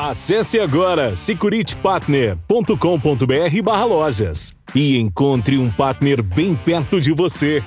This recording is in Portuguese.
Acesse agora securitypartner.com.br/lojas e encontre um partner bem perto de você.